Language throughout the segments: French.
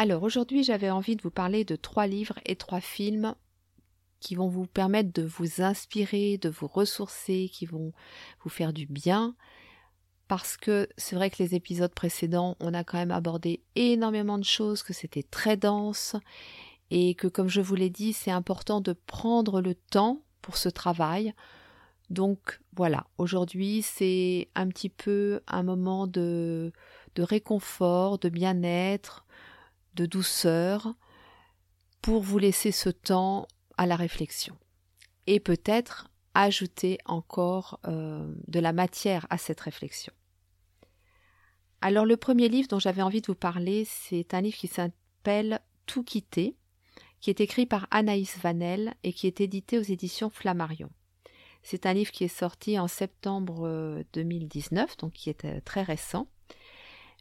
Alors aujourd'hui j'avais envie de vous parler de trois livres et trois films qui vont vous permettre de vous inspirer, de vous ressourcer, qui vont vous faire du bien. Parce que c'est vrai que les épisodes précédents, on a quand même abordé énormément de choses, que c'était très dense, et que comme je vous l'ai dit, c'est important de prendre le temps pour ce travail. Donc voilà, aujourd'hui c'est un petit peu un moment de, réconfort, de bien-être, douceur pour vous laisser ce temps à la réflexion. Et peut-être ajouter encore euh, de la matière à cette réflexion. Alors le premier livre dont j'avais envie de vous parler, c'est un livre qui s'appelle Tout quitter, qui est écrit par Anaïs Vanel et qui est édité aux éditions Flammarion. C'est un livre qui est sorti en septembre 2019, euh, donc qui est euh, très récent.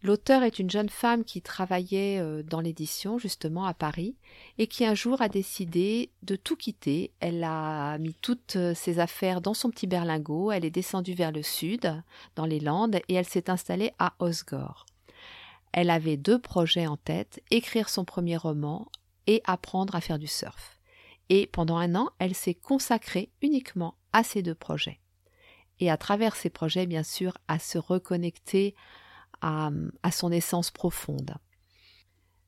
L'auteur est une jeune femme qui travaillait euh, dans l'édition justement à Paris et qui un jour a décidé de tout quitter. Elle a mis toutes euh, ses affaires dans son petit berlingot, elle est descendue vers le sud, dans les Landes, et elle s'est installée à Osgore. Elle avait deux projets en tête, écrire son premier roman et apprendre à faire du surf. Et pendant un an, elle s'est consacrée uniquement à ces deux projets. Et à travers ces projets, bien sûr, à se reconnecter à, son essence profonde.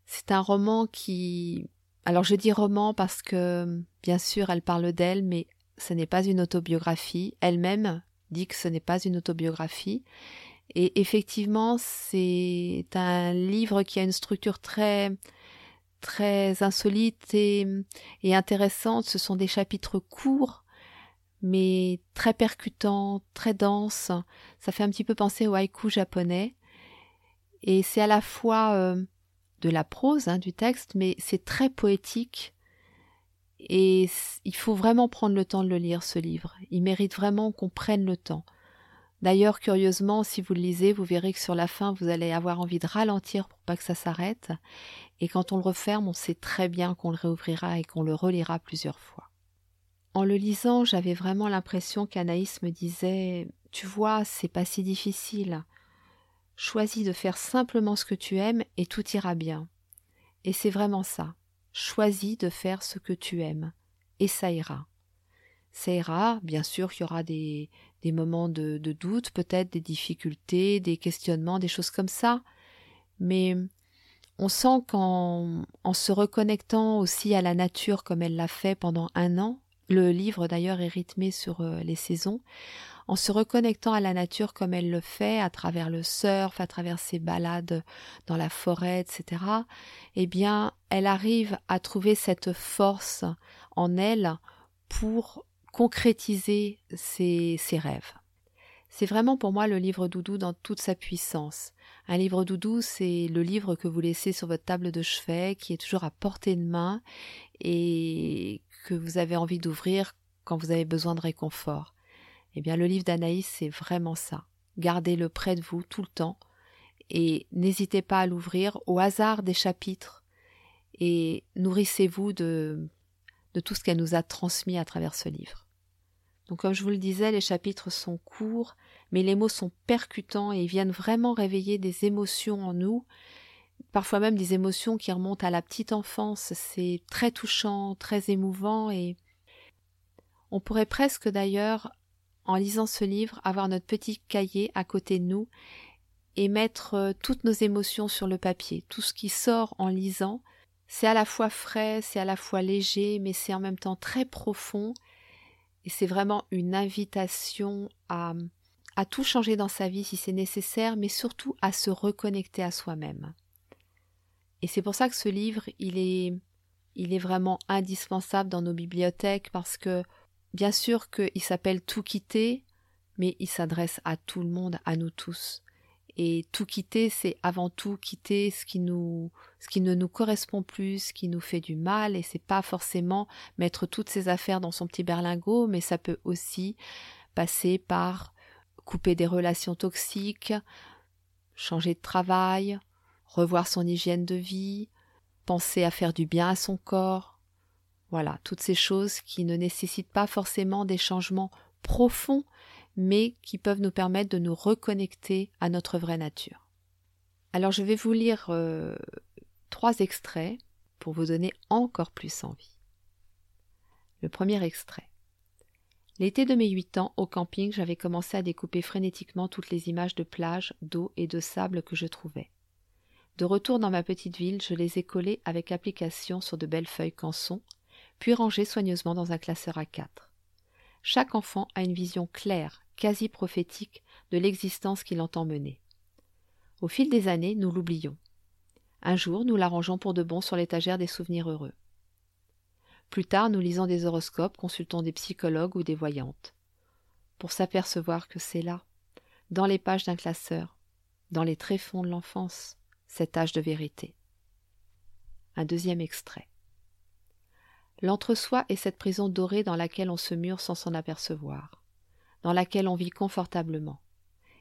C'est un roman qui... Alors je dis roman parce que, bien sûr, elle parle d'elle, mais ce n'est pas une autobiographie. Elle-même dit que ce n'est pas une autobiographie. Et effectivement, c'est un livre qui a une structure très très insolite et, et intéressante. Ce sont des chapitres courts, mais très percutants, très denses. Ça fait un petit peu penser au haïku japonais. Et c'est à la fois euh, de la prose hein, du texte, mais c'est très poétique. Et il faut vraiment prendre le temps de le lire, ce livre. Il mérite vraiment qu'on prenne le temps. D'ailleurs, curieusement, si vous le lisez, vous verrez que sur la fin, vous allez avoir envie de ralentir pour pas que ça s'arrête. Et quand on le referme, on sait très bien qu'on le réouvrira et qu'on le relira plusieurs fois. En le lisant, j'avais vraiment l'impression qu'Anaïs me disait Tu vois, c'est pas si difficile. Choisis de faire simplement ce que tu aimes et tout ira bien. Et c'est vraiment ça. Choisis de faire ce que tu aimes et ça ira. Ça ira, bien sûr, il y aura des, moments de, doute, peut-être des difficultés, des questionnements, des choses comme ça, mais on sent qu'en en se reconnectant aussi à la nature comme elle l'a fait pendant un an, le livre d'ailleurs est rythmé sur euh, les saisons, en se reconnectant à la nature comme elle le fait, à travers le surf, à travers ses balades dans la forêt, etc., eh bien, elle arrive à trouver cette force en elle pour concrétiser ses, ses rêves. C'est vraiment pour moi le livre doudou dans toute sa puissance. Un livre doudou, c'est le livre que vous laissez sur votre table de chevet, qui est toujours à portée de main et que vous avez envie d'ouvrir quand vous avez besoin de réconfort. Eh bien, le livre d'Anaïs, c'est vraiment ça. Gardez-le près de vous tout le temps et n'hésitez pas à l'ouvrir au hasard des chapitres et nourrissez-vous de, de tout ce qu'elle nous a transmis à travers ce livre. Donc, comme je vous le disais, les chapitres sont courts, mais les mots sont percutants et viennent vraiment réveiller des émotions en nous, parfois même des émotions qui remontent à la petite enfance. C'est très touchant, très émouvant et on pourrait presque d'ailleurs en lisant ce livre, avoir notre petit cahier à côté de nous et mettre euh, toutes nos émotions sur le papier. Tout ce qui sort en lisant, c'est à la fois frais, c'est à la fois léger, mais c'est en même temps très profond. Et c'est vraiment une invitation à, à tout changer dans sa vie si c'est nécessaire, mais surtout à se reconnecter à soi-même. Et c'est pour ça que ce livre, il est, il est vraiment indispensable dans nos bibliothèques parce que Bien sûr qu'il s'appelle Tout quitter, mais il s'adresse à tout le monde, à nous tous. Et tout quitter, c'est avant tout quitter ce qui ne nous correspond plus, ce qui nous fait du mal. Et c'est pas forcément mettre toutes ses affaires dans son petit berlingot, mais ça peut aussi passer par couper des relations toxiques, changer de travail, revoir son hygiène de vie, penser à faire du bien à son corps. Voilà, toutes ces choses qui ne nécessitent pas forcément des changements profonds, mais qui peuvent nous permettre de nous reconnecter à notre vraie nature. Alors je vais vous lire euh, trois extraits pour vous donner encore plus envie. Le premier extrait. L'été de mes huit ans, au camping, j'avais commencé à découper frénétiquement toutes les images de plage, d'eau et de sable que je trouvais. De retour dans ma petite ville, je les ai collées avec application sur de belles feuilles canson, puis rangées soigneusement dans un classeur à quatre. Chaque enfant a une vision claire, quasi prophétique, de l'existence qu'il entend mener. Au fil des années, nous l'oublions. Un jour, nous l'arrangeons pour de bon sur l'étagère des souvenirs heureux. Plus tard, nous lisons des horoscopes, consultons des psychologues ou des voyantes. Pour s'apercevoir que c'est là, dans les pages d'un classeur, dans les tréfonds de l'enfance, cet âge de vérité. Un deuxième extrait. L'entre-soi est cette prison dorée dans laquelle on se mure sans s'en apercevoir dans laquelle on vit confortablement,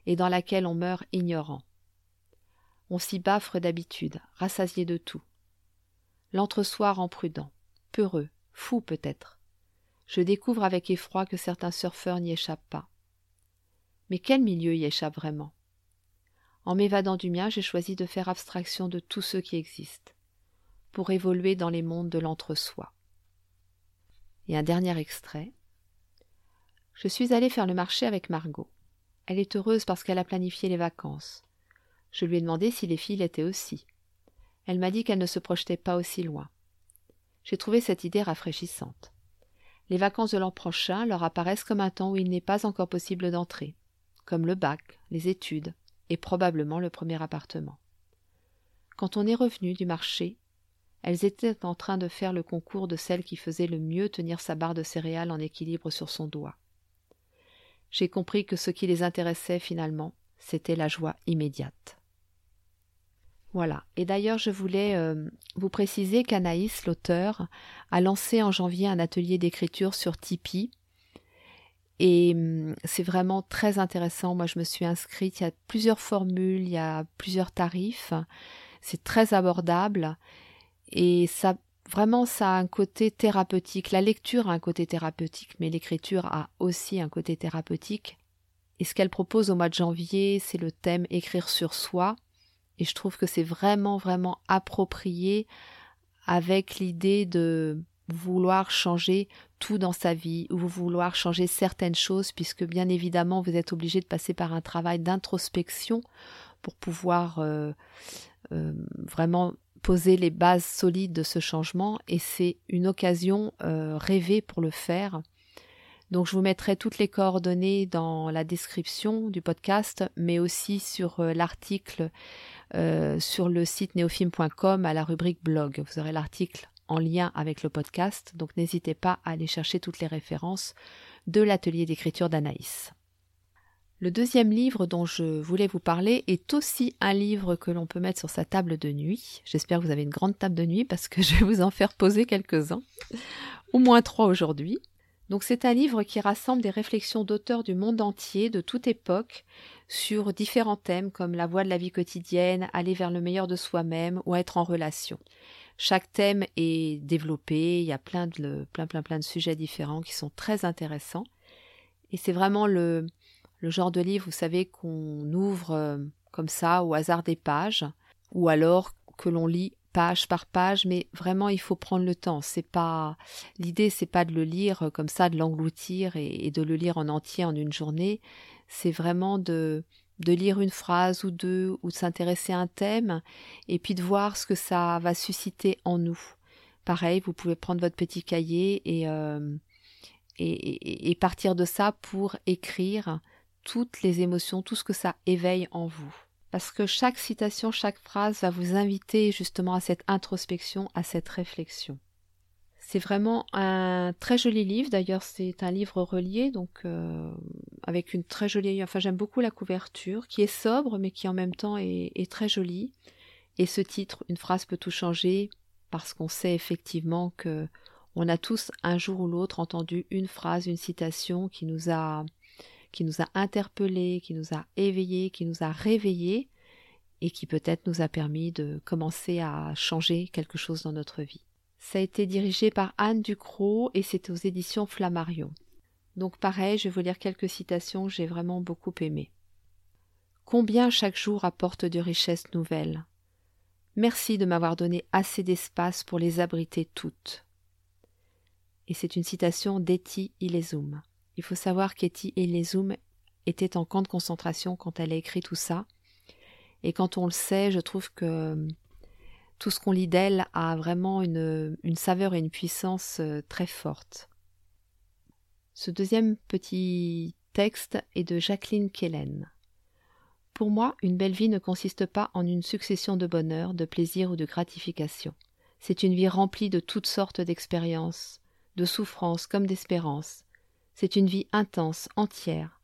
et dans laquelle on meurt ignorant. On s'y baffre d'habitude, rassasié de tout. L'entre-soi rend prudent, peureux, fou peut-être. Je découvre avec effroi que certains surfeurs n'y échappent pas. Mais quel milieu y échappe vraiment? En m'évadant du mien, j'ai choisi de faire abstraction de tous ceux qui existent, pour évoluer dans les mondes de l'entre-soi. Et un dernier extrait. Je suis allée faire le marché avec Margot. Elle est heureuse parce qu'elle a planifié les vacances. Je lui ai demandé si les filles l'étaient aussi. Elle m'a dit qu'elle ne se projetait pas aussi loin. J'ai trouvé cette idée rafraîchissante. Les vacances de l'an prochain leur apparaissent comme un temps où il n'est pas encore possible d'entrer, comme le bac, les études, et probablement le premier appartement. Quand on est revenu du marché, elles étaient en train de faire le concours de celle qui faisait le mieux tenir sa barre de céréales en équilibre sur son doigt j'ai compris que ce qui les intéressait finalement, c'était la joie immédiate. Voilà. Et d'ailleurs, je voulais euh, vous préciser qu'Anaïs, l'auteur, a lancé en janvier un atelier d'écriture sur Tipeee. Et hum, c'est vraiment très intéressant. Moi, je me suis inscrite. Il y a plusieurs formules, il y a plusieurs tarifs. C'est très abordable. Et ça vraiment ça a un côté thérapeutique. La lecture a un côté thérapeutique, mais l'écriture a aussi un côté thérapeutique. Et ce qu'elle propose au mois de janvier, c'est le thème écrire sur soi. Et je trouve que c'est vraiment, vraiment approprié avec l'idée de vouloir changer tout dans sa vie ou vouloir changer certaines choses puisque bien évidemment vous êtes obligé de passer par un travail d'introspection pour pouvoir euh, euh, vraiment poser les bases solides de ce changement et c'est une occasion euh, rêvée pour le faire. Donc je vous mettrai toutes les coordonnées dans la description du podcast, mais aussi sur l'article sur le site neofilm.com à la rubrique blog. Vous aurez l'article en lien avec le podcast, donc n'hésitez pas à aller chercher toutes les références de l'atelier d'écriture d'Anaïs. Le deuxième livre dont je voulais vous parler est aussi un livre que l'on peut mettre sur sa table de nuit. J'espère que vous avez une grande table de nuit parce que je vais vous en faire poser quelques-uns, au moins trois aujourd'hui. Donc c'est un livre qui rassemble des réflexions d'auteurs du monde entier, de toute époque, sur différents thèmes comme la voie de la vie quotidienne, aller vers le meilleur de soi-même ou être en relation. Chaque thème est développé, il y a plein de plein plein plein de sujets différents qui sont très intéressants. Et c'est vraiment le, genre de livre, vous savez, qu'on ouvre euh, comme ça au hasard des pages, ou alors que l'on lit page par page, mais vraiment il faut prendre le temps. C'est pas l'idée, c'est pas de le lire comme ça, de l'engloutir et, de le lire en entier en une journée. C'est vraiment de de lire une phrase ou deux ou de s'intéresser à un thème et puis de voir ce que ça va susciter en nous. Pareil, vous pouvez prendre votre petit cahier et, euh, et, partir de ça pour écrire toutes les émotions, tout ce que ça éveille en vous. Parce que chaque citation, chaque phrase va vous inviter justement à cette introspection, à cette réflexion. C'est vraiment un très joli livre, d'ailleurs c'est un livre relié, donc euh, avec une très jolie. Enfin, j'aime beaucoup la couverture, qui est sobre, mais qui en même temps est, très jolie. Et ce titre, Une phrase peut tout changer, parce qu'on sait effectivement que on a tous un jour ou l'autre entendu une phrase, une citation qui nous a qui nous a interpellés, qui nous a éveillés, qui nous a réveillés et qui peut-être nous a permis de commencer à changer quelque chose dans notre vie. Ça a été dirigé par Anne Ducrot et c'est aux éditions Flammarion. Donc pareil, je vais vous lire quelques citations que j'ai vraiment beaucoup aimées. Combien chaque jour apporte de richesses nouvelles. Merci de m'avoir donné assez d'espace pour les abriter toutes. Et c'est une citation d'Etty Ilesum. Il faut savoir qu'Etty Ilesum était en camp de concentration quand elle a écrit tout ça, et quand on le sait, je trouve que euh, tout ce qu'on lit d'elle a vraiment une, une, saveur et une puissance euh, très forte. Ce deuxième petit texte est de Jacqueline Kellen. Pour moi, une belle vie ne consiste pas en une succession de bonheur, de plaisir ou de gratification. C'est une vie remplie de toutes sortes d'expériences, de souffrances comme d'espérances. C'est une vie intense, entière.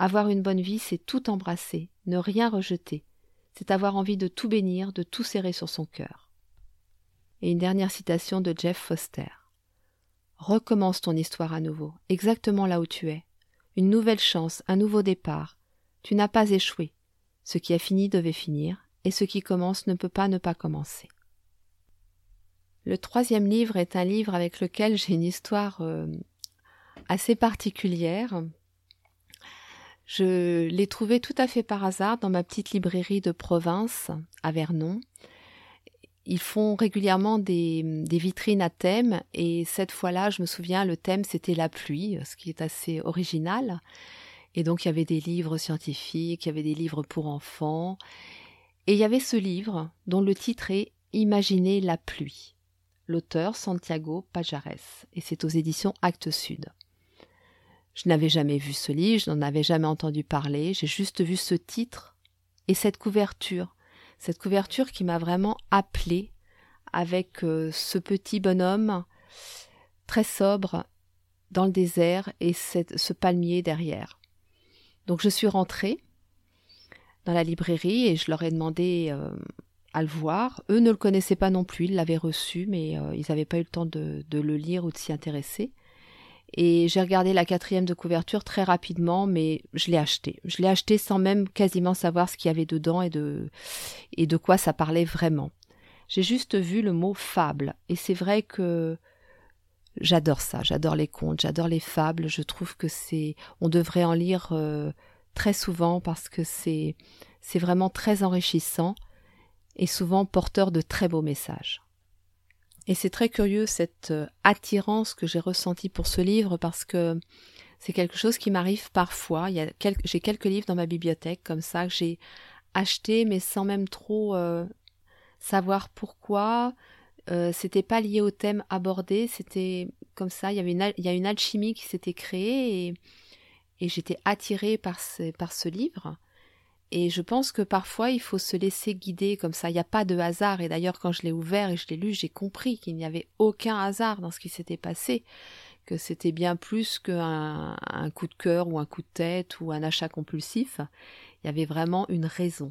Avoir une bonne vie, c'est tout embrasser, ne rien rejeter, c'est avoir envie de tout bénir, de tout serrer sur son cœur. Et une dernière citation de Jeff Foster. Recommence ton histoire à nouveau, exactement là où tu es. Une nouvelle chance, un nouveau départ. Tu n'as pas échoué. Ce qui a fini devait finir, et ce qui commence ne peut pas ne pas commencer. Le troisième livre est un livre avec lequel j'ai une histoire euh, assez particulière, je l'ai trouvé tout à fait par hasard dans ma petite librairie de province à Vernon. Ils font régulièrement des, vitrines à thème et cette fois-là, je me souviens, le thème c'était la pluie, ce qui est assez original. Et donc il y avait des livres scientifiques, il y avait des livres pour enfants. Et il y avait ce livre dont le titre est Imaginez la pluie. L'auteur Santiago Pajares et c'est aux éditions Actes Sud. Je n'avais jamais vu ce livre, je n'en avais jamais entendu parler, j'ai juste vu ce titre et cette couverture. Cette couverture qui m'a vraiment appelée avec euh, ce petit bonhomme très sobre dans le désert et ce palmier derrière. Donc je suis rentrée dans la librairie et je leur ai demandé euh, à le voir. Eux ne le connaissaient pas non plus, ils l'avaient reçu, mais euh, ils n'avaient pas eu le temps de, de le lire ou de s'y intéresser. Et j'ai regardé la quatrième de couverture très rapidement, mais je l'ai acheté. Je l'ai acheté sans même quasiment savoir ce qu'il y avait dedans et de, quoi ça parlait vraiment. J'ai juste vu le mot fable. Et c'est vrai que j'adore ça. J'adore les contes, j'adore les fables. Je trouve que c'est, on devrait en lire euh, très souvent parce que c'est, c'est vraiment très enrichissant et souvent porteur de très beaux messages. Et c'est très curieux cette euh, attirance que j'ai ressentie pour ce livre parce que c'est quelque chose qui m'arrive parfois. J'ai quelques livres dans ma bibliothèque comme ça que j'ai achetés mais sans même trop euh, savoir pourquoi. Euh, c'était pas lié au thème abordé, c'était comme ça. Il y avait une, a une alchimie qui s'était créée et, j'étais attirée par ce livre. Et je pense que parfois il faut se laisser guider comme ça. Il n'y a pas de hasard. Et d'ailleurs, quand je l'ai ouvert et je l'ai lu, j'ai compris qu'il n'y avait aucun hasard dans ce qui s'était passé, que c'était bien plus qu'un un coup de cœur ou un coup de tête ou un achat compulsif. Il y avait vraiment une raison.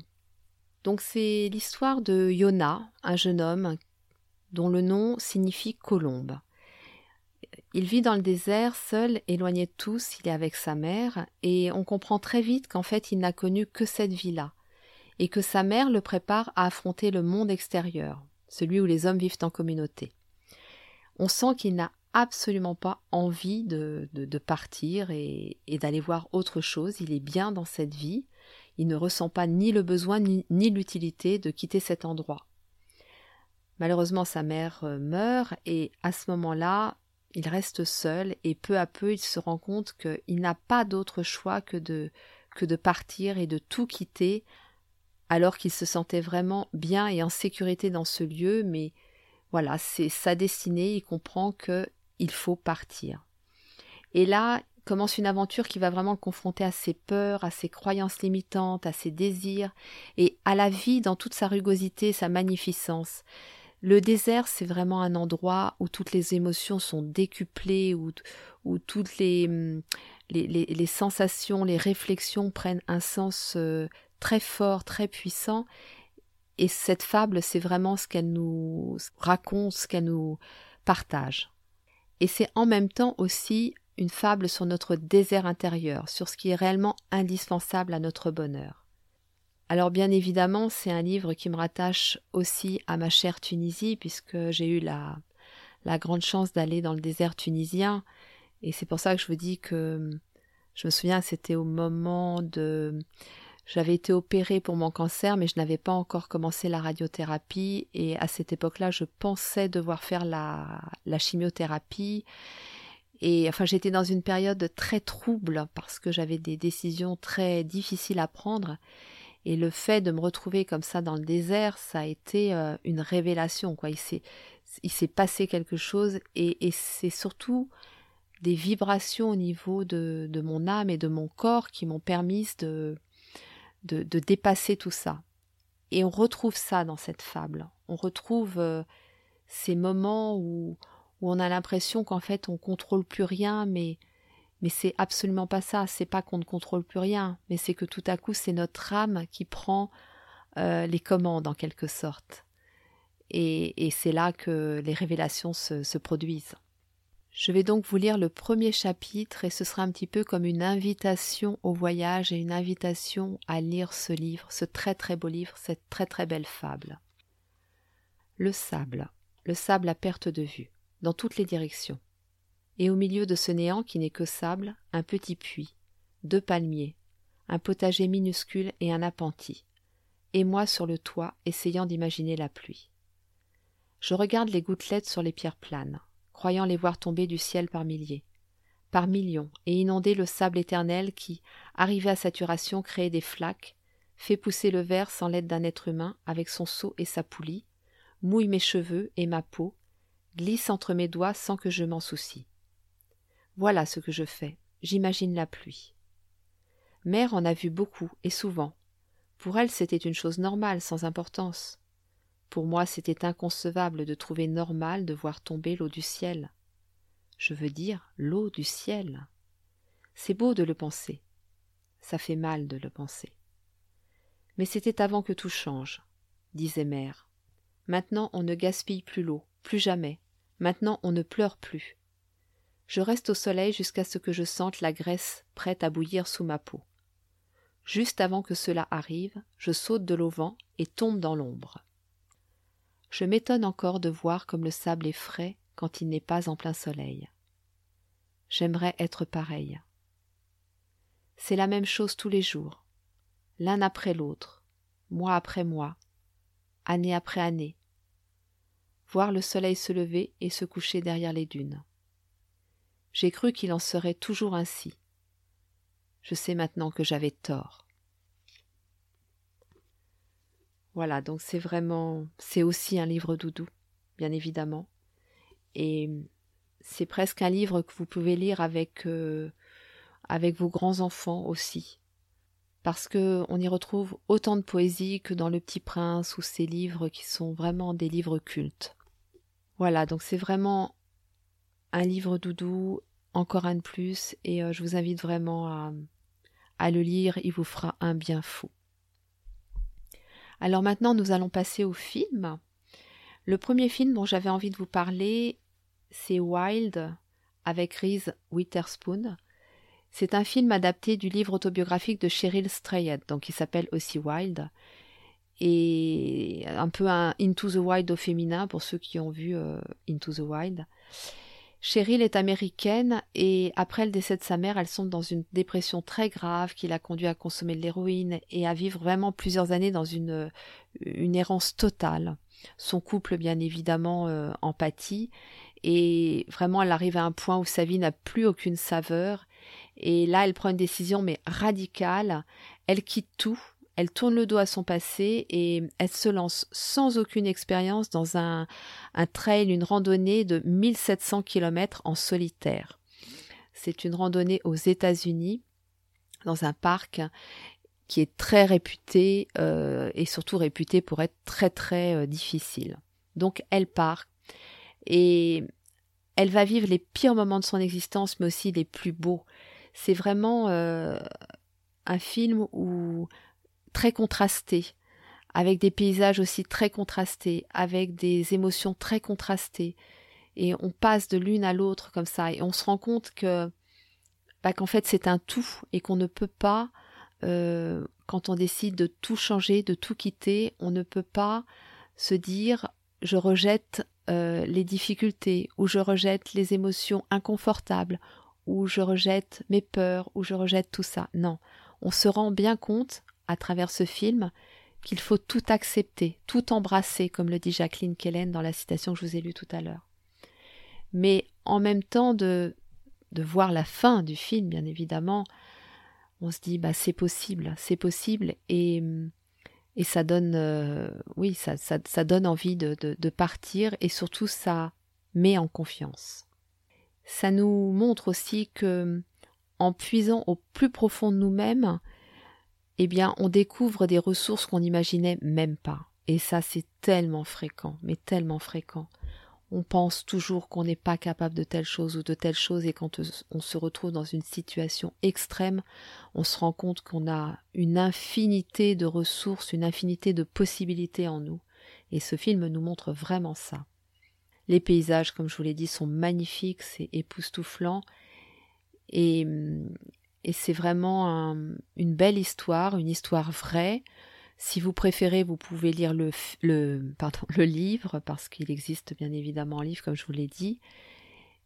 Donc c'est l'histoire de Yona, un jeune homme dont le nom signifie colombe. Il vit dans le désert, seul, éloigné de tous, il est avec sa mère, et on comprend très vite qu'en fait il n'a connu que cette vie-là, et que sa mère le prépare à affronter le monde extérieur, celui où les hommes vivent en communauté. On sent qu'il n'a absolument pas envie de, partir et, d'aller voir autre chose, il est bien dans cette vie, il ne ressent pas ni le besoin ni, ni l'utilité de quitter cet endroit. Malheureusement, sa mère euh, meurt et à ce moment-là, il reste seul et peu à peu il se rend compte qu'il n'a pas d'autre choix que de, que de partir et de tout quitter alors qu'il se sentait vraiment bien et en sécurité dans ce lieu, mais voilà, c'est sa destinée, il comprend que il faut partir. Et là commence une aventure qui va vraiment le confronter à ses peurs, à ses croyances limitantes, à ses désirs et à la vie dans toute sa rugosité, sa magnificence. Le désert, c'est vraiment un endroit où toutes les émotions sont décuplées, où, toutes les, hum, les, sensations, les réflexions prennent un sens euh, très fort, très puissant. Et cette fable, c'est vraiment ce qu'elle nous raconte, ce qu'elle nous partage. Et c'est en même temps aussi une fable sur notre désert intérieur, sur ce qui est réellement indispensable à notre bonheur. Alors bien évidemment, c'est un livre qui me rattache aussi à ma chère Tunisie, puisque j'ai eu la, grande chance d'aller dans le désert tunisien, et c'est pour ça que je vous dis que je me souviens, c'était au moment de... J'avais été opérée pour mon cancer, mais je n'avais pas encore commencé la radiothérapie, et à cette époque-là, je pensais devoir faire la chimiothérapie. Et enfin, j'étais dans une période très trouble parce que j'avais des décisions très difficiles à prendre. Et le fait de me retrouver comme ça dans le désert, ça a été euh, une révélation. Quoi. Il s'est, passé quelque chose et, c'est surtout des vibrations au niveau de, de, mon âme et de mon corps qui m'ont permis de, de, de, dépasser tout ça. Et on retrouve ça dans cette fable. On retrouve euh, ces moments où, où on a l'impression qu'en fait on contrôle plus rien, mais mais c'est absolument pas ça. C'est pas qu'on ne contrôle plus rien, mais c'est que tout à coup c'est notre âme qui prend euh, les commandes en quelque sorte. Et, c'est là que les révélations se produisent. Je vais donc vous lire le premier chapitre et ce sera un petit peu comme une invitation au voyage et une invitation à lire ce livre, ce très très beau livre, cette très très belle fable. Le sable, le sable à perte de vue dans toutes les directions. Et au milieu de ce néant qui n'est que sable, un petit puits, deux palmiers, un potager minuscule et un appentis, et moi sur le toit essayant d'imaginer la pluie. Je regarde les gouttelettes sur les pierres planes, croyant les voir tomber du ciel par milliers, par millions, et inonder le sable éternel qui, arrivé à saturation, crée des flaques, fait pousser le verre sans l'aide d'un être humain avec son seau et sa poulie, mouille mes cheveux et ma peau, glisse entre mes doigts sans que je m'en soucie. Voilà ce que je fais. J'imagine la pluie. Mère en a vu beaucoup et souvent. Pour elle, c'était une chose normale, sans importance. Pour moi, c'était inconcevable de trouver normal de voir tomber l'eau du ciel. Je veux dire l'eau du ciel. C'est beau de le penser. Ça fait mal de le penser. Mais c'était avant que tout change, disait mère. Maintenant on ne gaspille plus l'eau, plus jamais. Maintenant on ne pleure plus. Je reste au soleil jusqu'à ce que je sente la graisse prête à bouillir sous ma peau. Juste avant que cela arrive, je saute de l'auvent et tombe dans l'ombre. Je m'étonne encore de voir comme le sable est frais quand il n'est pas en plein soleil. J'aimerais être pareil. C'est la même chose tous les jours, l'un après l'autre, mois après mois, année après année, voir le soleil se lever et se coucher derrière les dunes. J'ai cru qu'il en serait toujours ainsi. Je sais maintenant que j'avais tort. Voilà, donc c'est vraiment, c'est aussi un livre doudou, bien évidemment. Et c'est presque un livre que vous pouvez lire avec, euh, avec vos grands-enfants aussi. Parce que on y retrouve autant de poésie que dans Le Petit Prince ou ces livres qui sont vraiment des livres cultes. Voilà, donc c'est vraiment un livre doudou, encore un de plus, et euh, je vous invite vraiment à, le lire, il vous fera un bien fou. Alors maintenant, nous allons passer au film. Le premier film dont j'avais envie de vous parler, c'est Wild avec Reese Witherspoon. C'est un film adapté du livre autobiographique de Cheryl Strayed, donc il s'appelle aussi Wild, et un peu un Into the Wild au féminin pour ceux qui ont vu euh, Into the Wild. Cheryl est américaine et après le décès de sa mère, elle sombre dans une dépression très grave qui l'a conduit à consommer de l'héroïne et à vivre vraiment plusieurs années dans une, une errance totale. Son couple, bien évidemment, euh, empathie et vraiment elle arrive à un point où sa vie n'a plus aucune saveur et là elle prend une décision mais radicale. Elle quitte tout elle tourne le dos à son passé et elle se lance sans aucune expérience dans un, trail, une randonnée de 1700 km en solitaire. C'est une randonnée aux États-Unis, dans un parc qui est très réputé euh, et surtout réputé pour être très très euh, difficile. Donc elle part et elle va vivre les pires moments de son existence, mais aussi les plus beaux. c'est vraiment euh, un film où très avec des paysages aussi très contrastés, avec des émotions très contrastées, et on passe de l'une à l'autre comme ça, et on se rend compte que bah, qu'en fait c'est un tout et qu'on ne peut pas euh, quand on décide de tout changer, de tout quitter, on ne peut pas se dire je rejette euh, les difficultés, ou je rejette les émotions inconfortables, ou je rejette mes peurs, ou je rejette tout ça. Non, on se rend bien compte, à travers ce film, qu'il faut tout accepter, tout embrasser, comme le dit Jacqueline Kellen dans la citation que je vous ai lue tout à l'heure. Mais en même temps de, de voir la fin du film, bien évidemment, on se dit bah c'est possible, c'est possible et et ça donne euh, oui ça, donne envie de, de, de, partir et surtout ça met en confiance. Ça nous montre aussi que en puisant au plus profond de nous-mêmes, eh bien on découvre des ressources qu'on n'imaginait même pas. Et ça c'est tellement fréquent, mais tellement fréquent on pense toujours qu'on n'est pas capable de telle chose ou de telle chose et quand on se retrouve dans une situation extrême, on se rend compte qu'on a une infinité de ressources, une infinité de possibilités en nous. Et ce film nous montre vraiment ça. Les paysages, comme je vous l'ai dit, sont magnifiques, c'est époustouflant et, et c'est vraiment une belle histoire, une histoire vraie, si vous préférez, vous pouvez lire le, livre, parce qu'il existe bien évidemment un livre, comme je vous l'ai dit.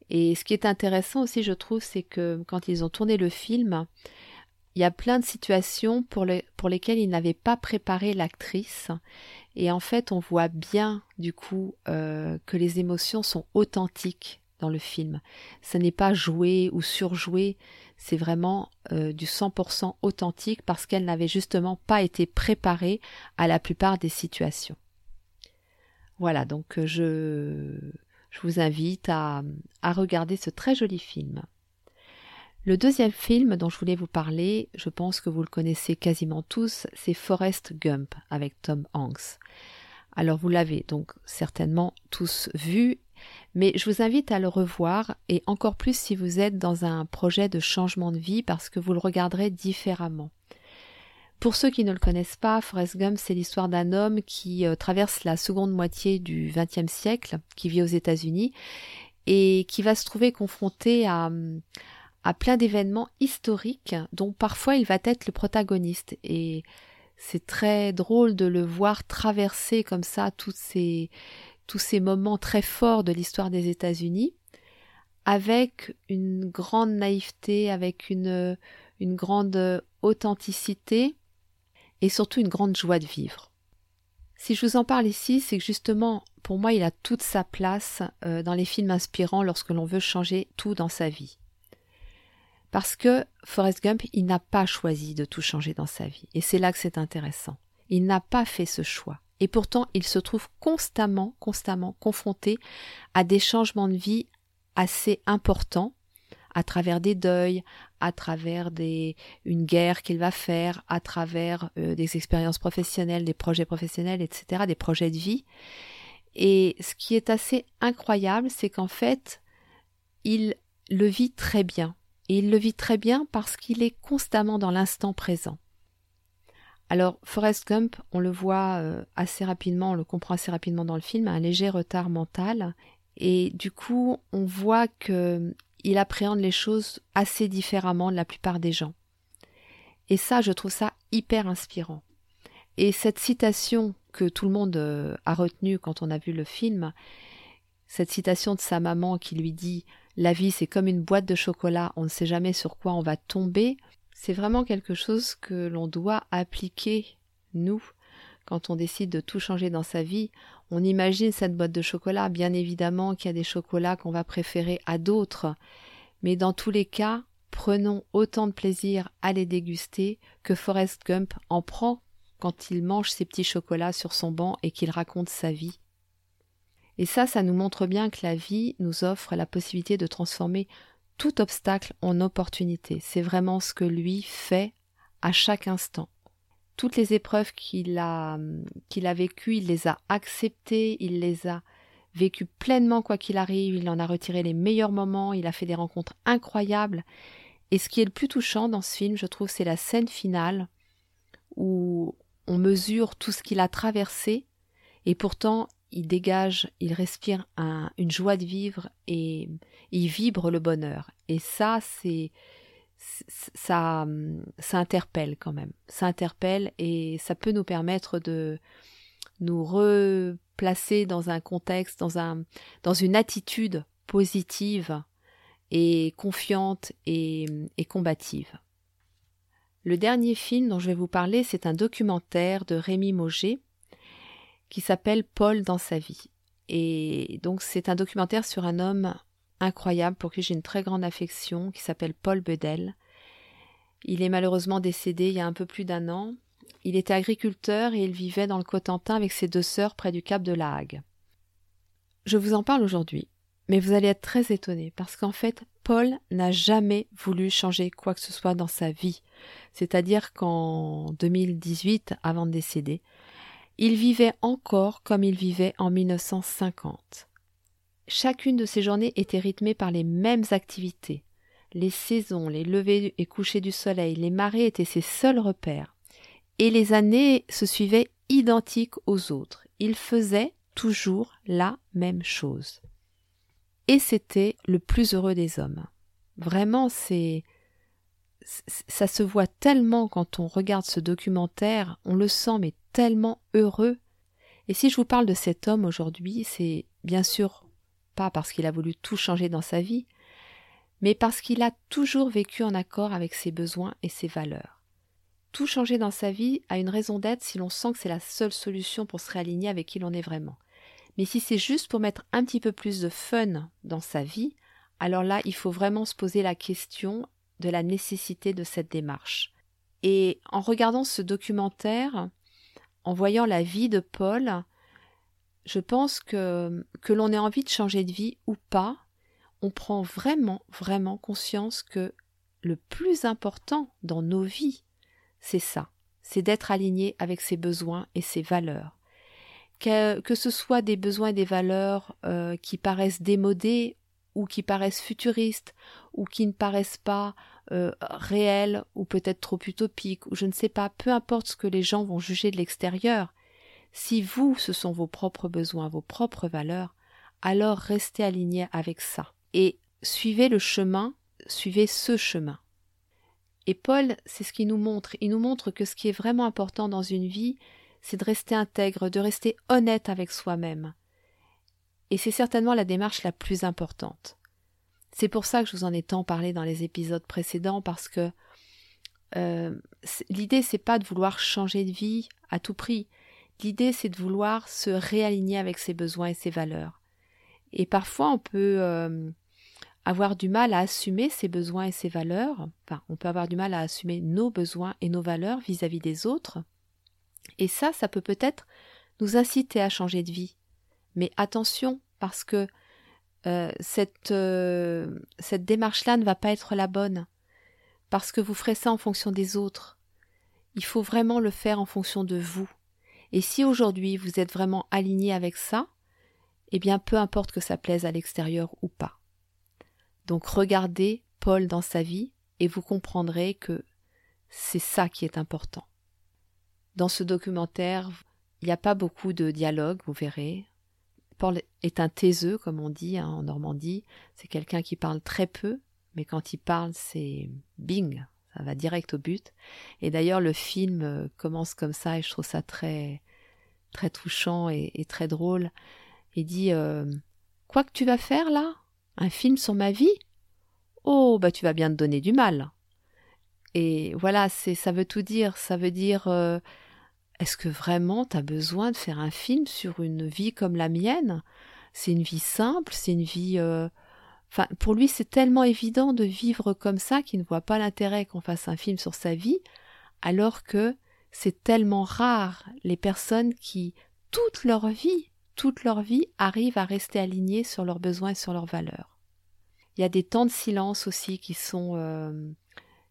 Et ce qui est intéressant aussi, je trouve, c'est que quand ils ont tourné le film, il y a plein de situations pour, pour lesquelles ils n'avaient pas préparé l'actrice. Et en fait, on voit bien, du coup, euh, que les émotions sont authentiques dans le film. Ce n'est pas joué ou surjoué, c'est vraiment euh, du 100% authentique parce qu'elle n'avait justement pas été préparée à la plupart des situations. Voilà, donc euh, je, je vous invite à, à regarder ce très joli film. Le deuxième film dont je voulais vous parler, je pense que vous le connaissez quasiment tous, c'est Forrest Gump avec Tom Hanks. Alors vous l'avez donc certainement tous vu mais je vous invite à le revoir et encore plus si vous êtes dans un projet de changement de vie parce que vous le regarderez différemment. Pour ceux qui ne le connaissent pas, Forrest Gump, c'est l'histoire d'un homme qui euh, traverse la seconde moitié du XXe siècle, qui vit aux États-Unis et qui va se trouver confronté à, à plein d'événements historiques dont parfois il va être le protagoniste. Et c'est très drôle de le voir traverser comme ça toutes ces, tous ces moments très forts de l'histoire des États-Unis avec une grande naïveté, avec une, grande authenticité et surtout une grande joie de vivre. Si je vous en parle ici, c'est que justement, pour moi, il a toute sa place euh, dans les films inspirants lorsque l'on veut changer tout dans sa vie. Parce que Forrest Gump, il n'a pas choisi de tout changer dans sa vie. Et c'est là que c'est intéressant. Il n'a pas fait ce choix. Et pourtant, il se trouve constamment, constamment confronté à des changements de vie assez importants, à travers des deuils, à travers une guerre qu'il va faire, à travers euh, des expériences professionnelles, des projets professionnels, etc., des projets de vie. Et ce qui est assez incroyable, c'est qu'en fait, il le vit très bien. Et il le vit très bien parce qu'il est constamment dans l'instant présent. Alors, Forrest Gump, on le voit euh, assez rapidement, on le comprend assez rapidement dans le film, a un léger retard mental. Et du coup, on voit qu'il appréhende les choses assez différemment de la plupart des gens. Et ça, je trouve ça hyper inspirant. Et cette citation que tout le monde euh, a retenue quand on a vu le film, cette citation de sa maman qui lui dit La vie c'est comme une boîte de chocolat, on ne sait jamais sur quoi on va tomber, c'est vraiment quelque chose que l'on doit appliquer, nous, quand on décide de tout changer dans sa vie. On imagine cette boîte de chocolat, bien évidemment qu'il y a des chocolats qu'on va préférer à d'autres, mais dans tous les cas, prenons autant de plaisir à les déguster que Forrest Gump en prend quand il mange ses petits chocolats sur son banc et qu'il raconte sa vie. Et ça, ça nous montre bien que la vie nous offre la possibilité de transformer tout obstacle en opportunité. C'est vraiment ce que lui fait à chaque instant. Toutes les épreuves qu'il a, qu'il vécues, il les a acceptées, il les a vécues pleinement quoi qu'il arrive, il en a retiré les meilleurs moments, il a fait des rencontres incroyables Et ce qui est le plus touchant dans ce film, je trouve, c'est la scène finale où on mesure tout ce qu'il a traversé et pourtant il dégage, il respire une joie de vivre et il vibre le bonheur. Et ça, c'est ça, ça interpelle quand même. Ça interpelle et ça peut nous permettre de nous replacer dans un contexte, dans un, dans une attitude positive et confiante et, combative. Le dernier film dont je vais vous parler, c'est un documentaire de Rémi Mauger qui s'appelle Paul dans sa vie. Et donc c'est un documentaire sur un homme incroyable pour qui j'ai une très grande affection, qui s'appelle Paul Bedel. Il est malheureusement décédé il y a un peu plus d'un an. Il était agriculteur et il vivait dans le Cotentin avec ses deux sœurs près du cap de la Hague. Je vous en parle aujourd'hui, mais vous allez être très étonnés parce qu'en fait, Paul n'a jamais voulu changer quoi que ce soit dans sa vie. C'est-à-dire qu'en 2018, avant de décéder, il vivait encore comme il vivait en 1950. Chacune de ces journées était rythmée par les mêmes activités. Les saisons, les levées et couchers du soleil, les marées étaient ses seuls repères. Et les années se suivaient identiques aux autres. Il faisait toujours la même chose. Et c'était le plus heureux des hommes. Vraiment, c'est ça se voit tellement quand on regarde ce documentaire, on le sent mais tellement heureux. Et si je vous parle de cet homme aujourd'hui, c'est bien sûr pas parce qu'il a voulu tout changer dans sa vie, mais parce qu'il a toujours vécu en accord avec ses besoins et ses valeurs. Tout changer dans sa vie a une raison d'être si l'on sent que c'est la seule solution pour se réaligner avec qui l'on est vraiment. Mais si c'est juste pour mettre un petit peu plus de fun dans sa vie, alors là, il faut vraiment se poser la question de la nécessité de cette démarche. Et en regardant ce documentaire, en voyant la vie de Paul, je pense que que l'on ait envie de changer de vie ou pas, on prend vraiment, vraiment conscience que le plus important dans nos vies, c'est ça, c'est d'être aligné avec ses besoins et ses valeurs. Que, que ce soit des besoins et des valeurs euh, qui paraissent démodés ou qui paraissent futuristes ou qui ne paraissent pas euh, réels ou peut-être trop utopiques ou je ne sais pas, peu importe ce que les gens vont juger de l'extérieur, si vous, ce sont vos propres besoins, vos propres valeurs, alors restez aligné avec ça et suivez le chemin, suivez ce chemin. Et Paul, c'est ce qu'il nous montre. Il nous montre que ce qui est vraiment important dans une vie, c'est de rester intègre, de rester honnête avec soi-même, et c'est certainement la démarche la plus importante. C'est pour ça que je vous en ai tant parlé dans les épisodes précédents, parce que euh, l'idée c'est pas de vouloir changer de vie à tout prix. L'idée c'est de vouloir se réaligner avec ses besoins et ses valeurs. Et parfois on peut euh, avoir du mal à assumer ses besoins et ses valeurs. Enfin, on peut avoir du mal à assumer nos besoins et nos valeurs vis à -vis des autres. Et ça, ça peut peut-être nous inciter à changer de vie. Mais attention, parce que euh, cette, euh, cette démarche-là ne va pas être la bonne, parce que vous ferez ça en fonction des autres. Il faut vraiment le faire en fonction de vous. Et si aujourd'hui vous êtes vraiment aligné avec ça, eh bien peu importe que ça plaise à l'extérieur ou pas. Donc regardez Paul dans sa vie et vous comprendrez que c'est ça qui est important. Dans ce documentaire, il n'y a pas beaucoup de dialogue, vous verrez. Paul est un taiseux, comme on dit hein, en Normandie. C'est quelqu'un qui parle très peu, mais quand il parle, c'est bing, ça va direct au but. Et d'ailleurs, le film euh, commence comme ça, et je trouve ça très, très touchant et, très drôle. Il dit euh, Quoi que tu vas faire là? Un film sur ma vie? Oh, bah tu vas bien te donner du mal. Et voilà, ça veut tout dire. Ça veut dire euh, est-ce que vraiment tu as besoin de faire un film sur une vie comme la mienne? C'est une vie simple, c'est une vie... Euh, enfin, pour lui, c'est tellement évident de vivre comme ça qu'il ne voit pas l'intérêt qu'on fasse un film sur sa vie, alors que c'est tellement rare les personnes qui, toute leur vie, toute leur vie, arrivent à rester alignées sur leurs besoins et sur leurs valeurs. Il y a des temps de silence aussi qui sont, euh,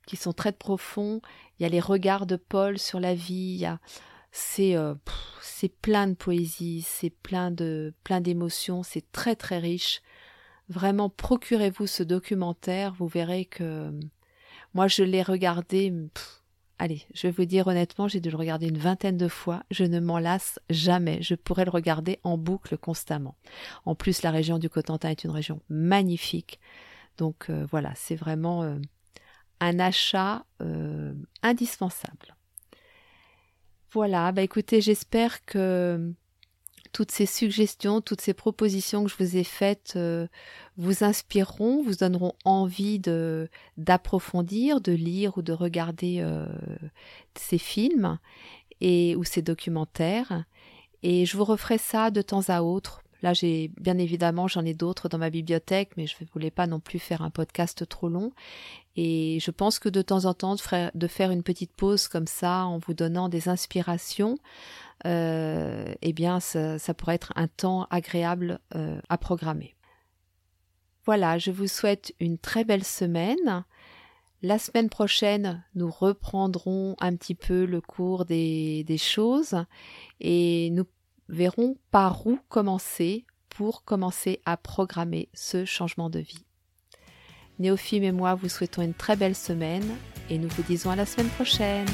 qui sont très profonds. Il y a les regards de Paul sur la vie. Il y a c'est euh, c'est plein de poésie, c'est plein de plein d'émotions, c'est très très riche. Vraiment, procurez-vous ce documentaire, vous verrez que Moi, je l'ai regardé. allez, je vais vous dire honnêtement, j'ai dû le regarder une vingtaine de fois. Je ne m'en lasse jamais. Je pourrais le regarder en boucle constamment. En plus, la région du Cotentin est une région magnifique. Donc euh, voilà, c'est vraiment euh, un achat euh, indispensable. Voilà, bah écoutez, j'espère que toutes ces suggestions, toutes ces propositions que je vous ai faites euh, vous inspireront, vous donneront envie d'approfondir, de lire ou de regarder euh, ces films et ou ces documentaires. Et je vous referai ça de temps à autre. Là, j'ai bien évidemment, j'en ai d'autres dans ma bibliothèque, mais je ne voulais pas non plus faire un podcast trop long. Et je pense que de temps en temps, de faire une petite pause comme ça, en vous donnant des inspirations, euh, eh bien, ça, pourrait être un temps agréable euh, à programmer. Voilà, je vous souhaite une très belle semaine. La semaine prochaine, nous reprendrons un petit peu le cours des, des choses et nous verrons par où commencer pour commencer à programmer ce changement de vie. Néophime et moi vous souhaitons une très belle semaine et nous vous disons à la semaine prochaine.